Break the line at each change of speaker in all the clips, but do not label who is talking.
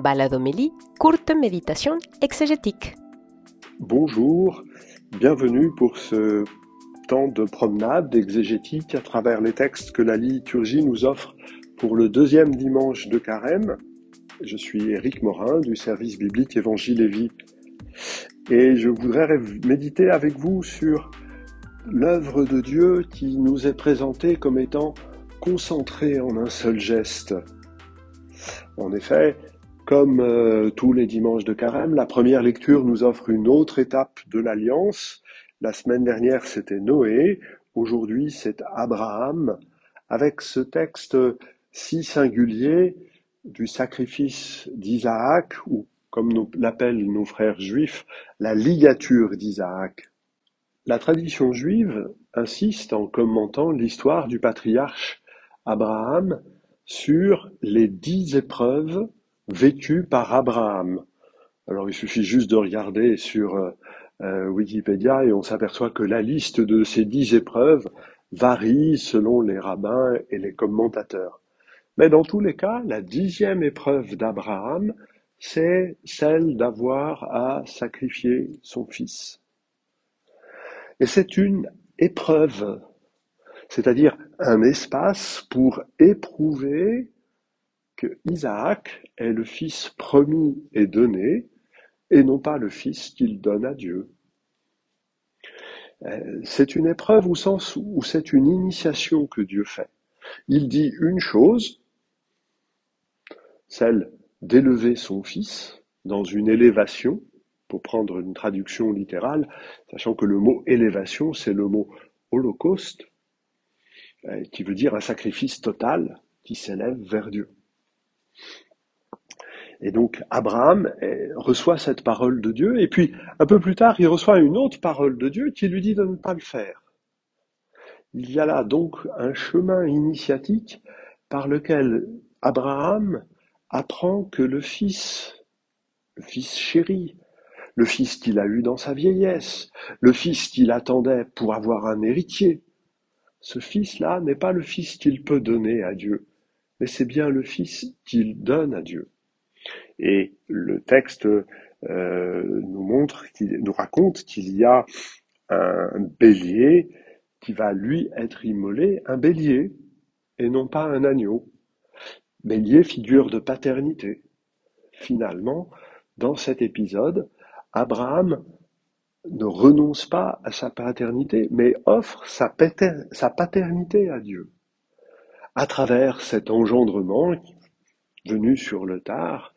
Baladomélie, courte méditation exégétique.
Bonjour, bienvenue pour ce temps de promenade exégétique à travers les textes que la liturgie nous offre pour le deuxième dimanche de carême. Je suis Éric Morin du service biblique Évangile et Vie et je voudrais méditer avec vous sur l'œuvre de Dieu qui nous est présentée comme étant concentrée en un seul geste. En effet, comme euh, tous les dimanches de carême, la première lecture nous offre une autre étape de l'alliance. La semaine dernière, c'était Noé. Aujourd'hui, c'est Abraham. Avec ce texte si singulier du sacrifice d'Isaac, ou comme l'appellent nos frères juifs, la ligature d'Isaac. La tradition juive insiste en commentant l'histoire du patriarche Abraham sur les dix épreuves vécues par Abraham. Alors il suffit juste de regarder sur euh, euh, Wikipédia et on s'aperçoit que la liste de ces dix épreuves varie selon les rabbins et les commentateurs. Mais dans tous les cas, la dixième épreuve d'Abraham, c'est celle d'avoir à sacrifier son fils. Et c'est une épreuve, c'est-à-dire un espace pour éprouver Isaac est le fils promis et donné, et non pas le fils qu'il donne à Dieu. Euh, c'est une épreuve au sens où c'est une initiation que Dieu fait. Il dit une chose, celle d'élever son fils dans une élévation, pour prendre une traduction littérale, sachant que le mot élévation, c'est le mot holocauste, euh, qui veut dire un sacrifice total qui s'élève vers Dieu. Et donc Abraham euh, reçoit cette parole de Dieu, et puis un peu plus tard, il reçoit une autre parole de Dieu qui lui dit de ne pas le faire. Il y a là donc un chemin initiatique par lequel Abraham apprend que le fils, le fils chéri, le fils qu'il a eu dans sa vieillesse, le fils qu'il attendait pour avoir un héritier, ce fils-là n'est pas le fils qu'il peut donner à Dieu, mais c'est bien le fils qu'il donne à Dieu. Et le texte euh, nous montre, nous raconte qu'il y a un bélier qui va lui être immolé, un bélier, et non pas un agneau. Bélier figure de paternité. Finalement, dans cet épisode, Abraham ne renonce pas à sa paternité, mais offre sa, paternité à Dieu. À travers cet engendrement venu sur le tard,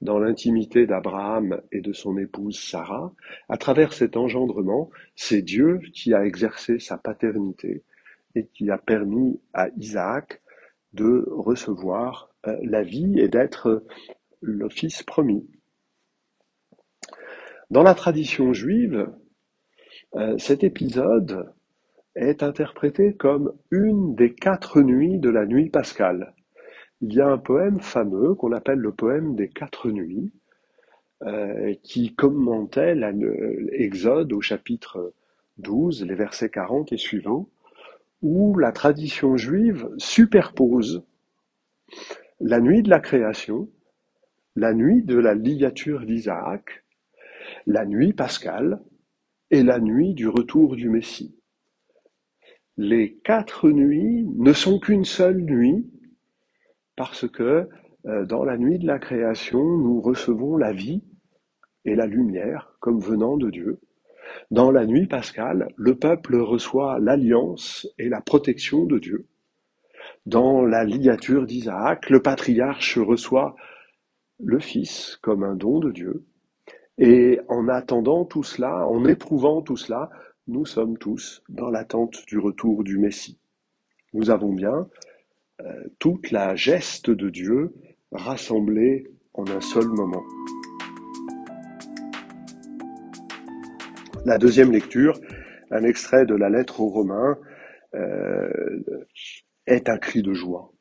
dans l'intimité d'Abraham et de son épouse Sarah, à travers cet engendrement, c'est Dieu qui a exercé sa paternité et qui a permis à Isaac de recevoir euh, la vie et d'être le promis. Dans la tradition juive, euh, cet épisode est interprété comme une des quatre nuits de la nuit pascale. Il y a un poème fameux qu'on appelle le poème des quatre nuits, euh, qui commentait l'Exode au chapitre 12, les versets 40 et suivants, où la tradition juive superpose la nuit de la création, la nuit de la ligature d'Isaac, la nuit pascale et la nuit du retour du Messie. Les quatre nuits ne sont qu'une seule nuit parce que euh, dans la nuit de la création, nous recevons la vie et la lumière comme venant de Dieu. Dans la nuit pascale, le peuple reçoit l'alliance et la protection de Dieu. Dans la ligature d'Isaac, le patriarche reçoit le Fils comme un don de Dieu. Et en attendant tout cela, en éprouvant tout cela, nous sommes tous dans l'attente du retour du Messie. Nous avons bien euh, toute la geste de Dieu rassemblée en un seul moment. La deuxième lecture, un extrait de la lettre aux Romains, euh, est un cri de joie.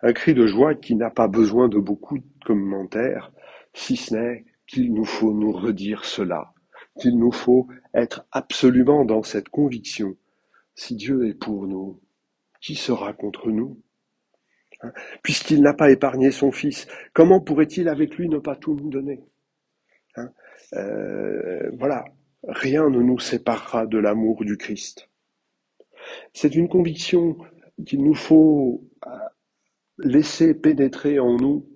Un cri de joie qui n'a pas besoin de beaucoup de commentaires, si ce n'est qu'il nous faut nous redire cela, qu'il nous faut être absolument dans cette conviction. Si Dieu est pour nous, qui sera contre nous Hein? Puisqu'il n'a pas épargné son Fils, comment pourrait-il avec lui ne pas tout nous donner hein? euh, Voilà, rien ne nous séparera de l'amour du Christ. C'est une conviction qu'il nous faut euh, laisser pénétrer en nous.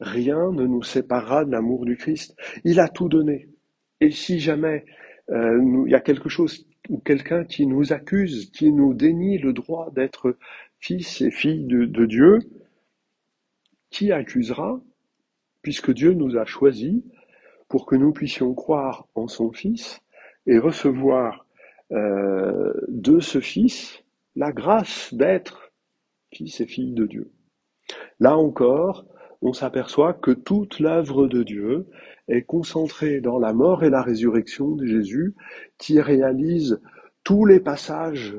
Rien ne nous séparera de l'amour du Christ. Il a tout donné. Et si jamais euh, il y a quelque chose ou quelqu'un qui nous accuse, qui nous dénie le droit d'être fils et filles de, Dieu, qui accusera, puisque Dieu nous a choisis pour que nous puissions croire en son Fils et recevoir euh, de ce Fils la grâce d'être fils et filles de Dieu. Là encore, on s'aperçoit que toute l'œuvre de Dieu est concentrée dans la mort et la résurrection de Jésus, qui réalise tous les passages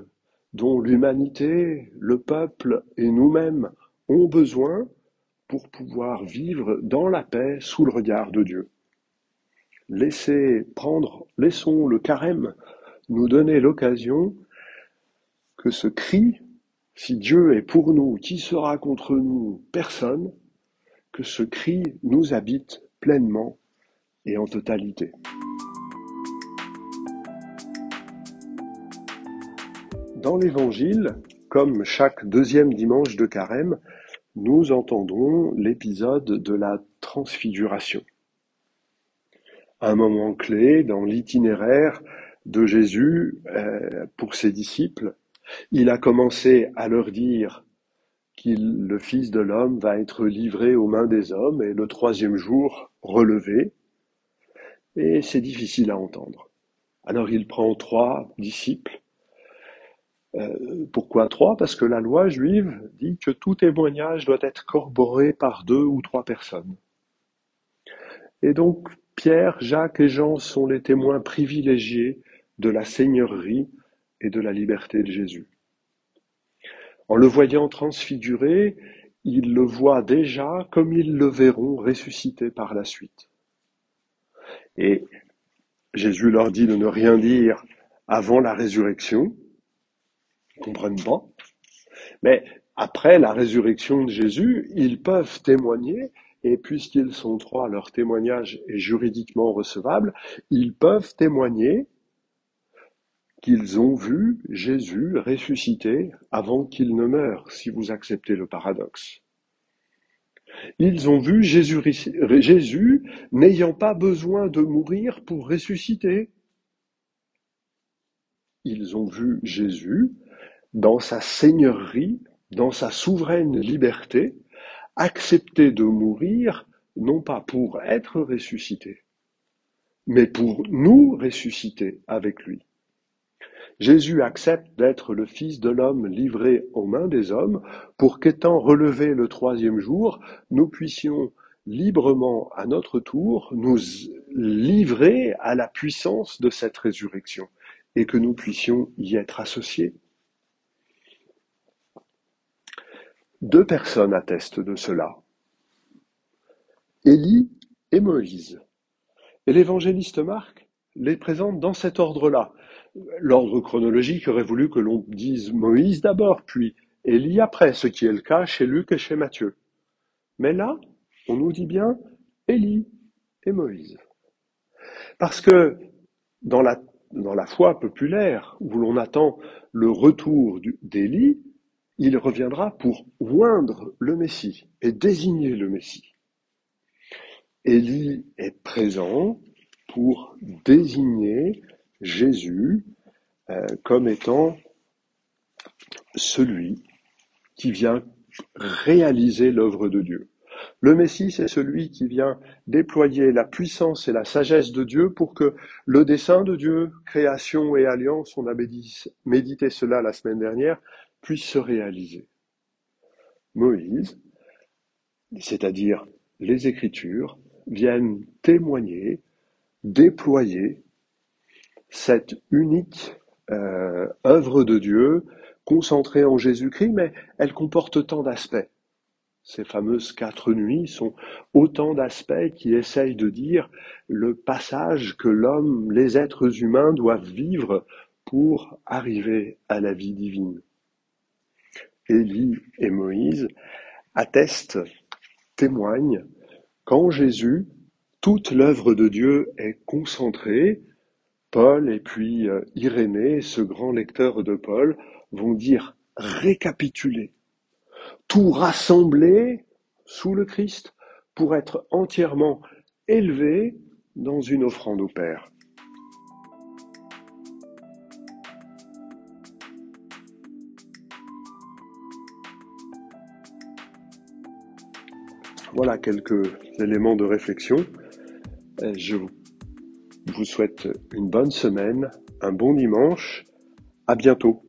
dont l'humanité, le peuple et nous-mêmes ont besoin pour pouvoir vivre dans la paix sous le regard de Dieu. Laissez prendre, laissons le carême nous donner l'occasion que ce cri, si Dieu est pour nous, qui sera contre nous Personne, que ce cri nous habite pleinement et en totalité. Dans l'Évangile, comme chaque deuxième dimanche de carême, nous entendons l'épisode de la transfiguration. Un moment clé dans l'itinéraire de Jésus euh, pour ses disciples. Il a commencé à leur dire le Fils de l'homme, va être livré aux mains des hommes et le troisième jour relevé. Et c'est difficile à entendre. Alors il prend trois disciples euh, pourquoi trois? Parce que la loi juive dit que tout témoignage doit être corroboré par deux ou trois personnes. Et donc Pierre, Jacques et Jean sont les témoins privilégiés de la seigneurie et de la liberté de Jésus. En le voyant transfiguré, ils le voient déjà comme ils le verront ressuscité par la suite. Et Jésus leur dit de ne rien dire avant la résurrection, comprennent pas. Mais après la résurrection de Jésus, ils peuvent témoigner, et puisqu'ils sont trois, leur témoignage est juridiquement recevable, ils peuvent témoigner qu'ils ont vu Jésus ressuscité avant qu'il ne meure, si vous acceptez le paradoxe. Ils ont vu Jésus, Jésus n'ayant pas besoin de mourir pour ressusciter. Ils ont vu Jésus dans sa seigneurie, dans sa souveraine liberté, accepter de mourir, non pas pour être ressuscité, mais pour nous ressusciter avec lui. Jésus accepte d'être le Fils de l'homme livré aux mains des hommes pour qu'étant relevé le troisième jour, nous puissions librement à notre tour nous livrer à la puissance de cette résurrection et que nous puissions y être associés. Deux personnes attestent de cela. Élie et Moïse. Et l'évangéliste Marc les présente dans cet ordre-là. L'ordre chronologique aurait voulu que l'on dise Moïse d'abord, puis Élie après, ce qui est le cas chez Luc et chez Matthieu. Mais là, on nous dit bien Élie et Moïse. Parce que dans la, foi populaire, où l'on attend le retour d'Élie, il reviendra pour oindre le Messie et désigner le Messie. Élie est présent pour désigner Jésus euh, comme étant celui qui vient réaliser l'œuvre de Dieu. Le Messie, c'est celui qui vient déployer la puissance et la sagesse de Dieu pour que le dessein de Dieu, création et alliance, on a médité cela la semaine dernière, puisse se réaliser. Moïse, c'est-à-dire les Écritures, viennent témoigner, déployer cette unique euh, œuvre de Dieu concentrée en Jésus-Christ, mais elle comporte tant d'aspects. Ces fameuses quatre nuits sont autant d'aspects qui essayent de dire le passage que l'homme, les êtres humains doivent vivre pour arriver à la vie divine. Élie et Moïse, attestent, témoignent qu'en Jésus, toute l'œuvre de Dieu est concentrée. Paul et puis euh, Irénée, ce grand lecteur de Paul, vont dire récapituler, tout rassembler sous le Christ pour être entièrement élevé dans une offrande au Père. Voilà quelques éléments de réflexion. Je vous souhaite une bonne semaine, un bon dimanche. À bientôt.